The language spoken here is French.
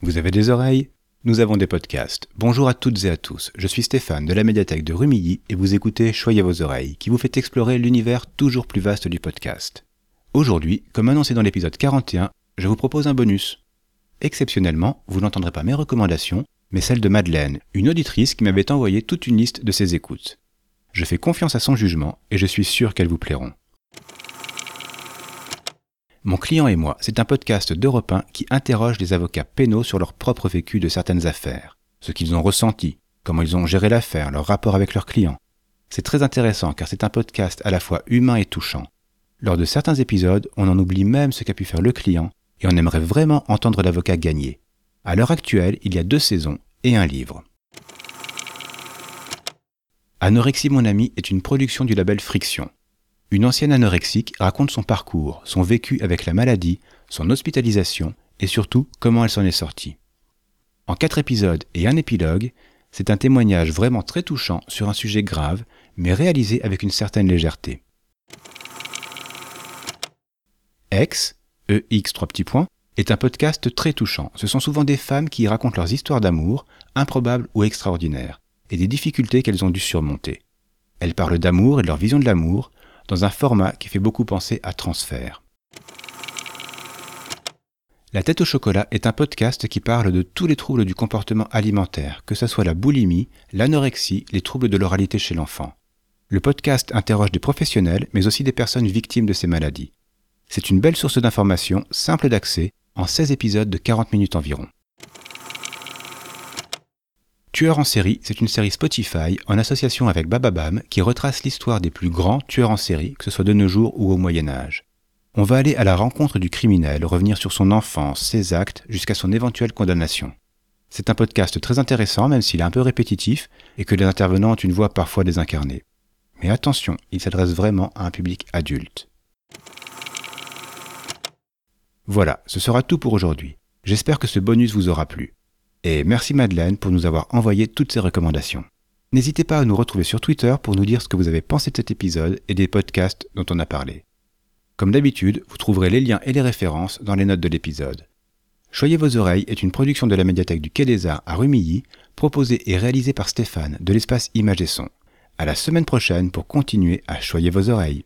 Vous avez des oreilles? Nous avons des podcasts. Bonjour à toutes et à tous, je suis Stéphane de la médiathèque de Rumilly et vous écoutez Choyez vos oreilles, qui vous fait explorer l'univers toujours plus vaste du podcast. Aujourd'hui, comme annoncé dans l'épisode 41, je vous propose un bonus. Exceptionnellement, vous n'entendrez pas mes recommandations, mais celles de Madeleine, une auditrice qui m'avait envoyé toute une liste de ses écoutes. Je fais confiance à son jugement et je suis sûr qu'elles vous plairont. Mon client et moi, c'est un podcast d'Europe 1 qui interroge les avocats pénaux sur leur propre vécu de certaines affaires, ce qu'ils ont ressenti, comment ils ont géré l'affaire, leur rapport avec leurs clients. C'est très intéressant car c'est un podcast à la fois humain et touchant. Lors de certains épisodes, on en oublie même ce qu'a pu faire le client et on aimerait vraiment entendre l'avocat gagner. À l'heure actuelle, il y a deux saisons et un livre. Anorexie mon ami est une production du label Friction. Une ancienne anorexique raconte son parcours, son vécu avec la maladie, son hospitalisation et surtout comment elle s'en est sortie. En quatre épisodes et un épilogue, c'est un témoignage vraiment très touchant sur un sujet grave, mais réalisé avec une certaine légèreté. Ex, EX 3 petits points, est un podcast très touchant. Ce sont souvent des femmes qui y racontent leurs histoires d'amour, improbables ou extraordinaires, et des difficultés qu'elles ont dû surmonter. Elles parlent d'amour et de leur vision de l'amour, dans un format qui fait beaucoup penser à transfert. La tête au chocolat est un podcast qui parle de tous les troubles du comportement alimentaire, que ce soit la boulimie, l'anorexie, les troubles de l'oralité chez l'enfant. Le podcast interroge des professionnels, mais aussi des personnes victimes de ces maladies. C'est une belle source d'informations, simple d'accès, en 16 épisodes de 40 minutes environ. Tueur en série, c'est une série Spotify en association avec Bababam qui retrace l'histoire des plus grands tueurs en série, que ce soit de nos jours ou au Moyen Âge. On va aller à la rencontre du criminel, revenir sur son enfance, ses actes, jusqu'à son éventuelle condamnation. C'est un podcast très intéressant, même s'il est un peu répétitif et que les intervenants ont une voix parfois désincarnée. Mais attention, il s'adresse vraiment à un public adulte. Voilà, ce sera tout pour aujourd'hui. J'espère que ce bonus vous aura plu. Et merci Madeleine pour nous avoir envoyé toutes ces recommandations. N'hésitez pas à nous retrouver sur Twitter pour nous dire ce que vous avez pensé de cet épisode et des podcasts dont on a parlé. Comme d'habitude, vous trouverez les liens et les références dans les notes de l'épisode. Choyez vos oreilles est une production de la médiathèque du Quai des Arts à Rumilly, proposée et réalisée par Stéphane de l'espace Images et Son. À la semaine prochaine pour continuer à choyer vos oreilles.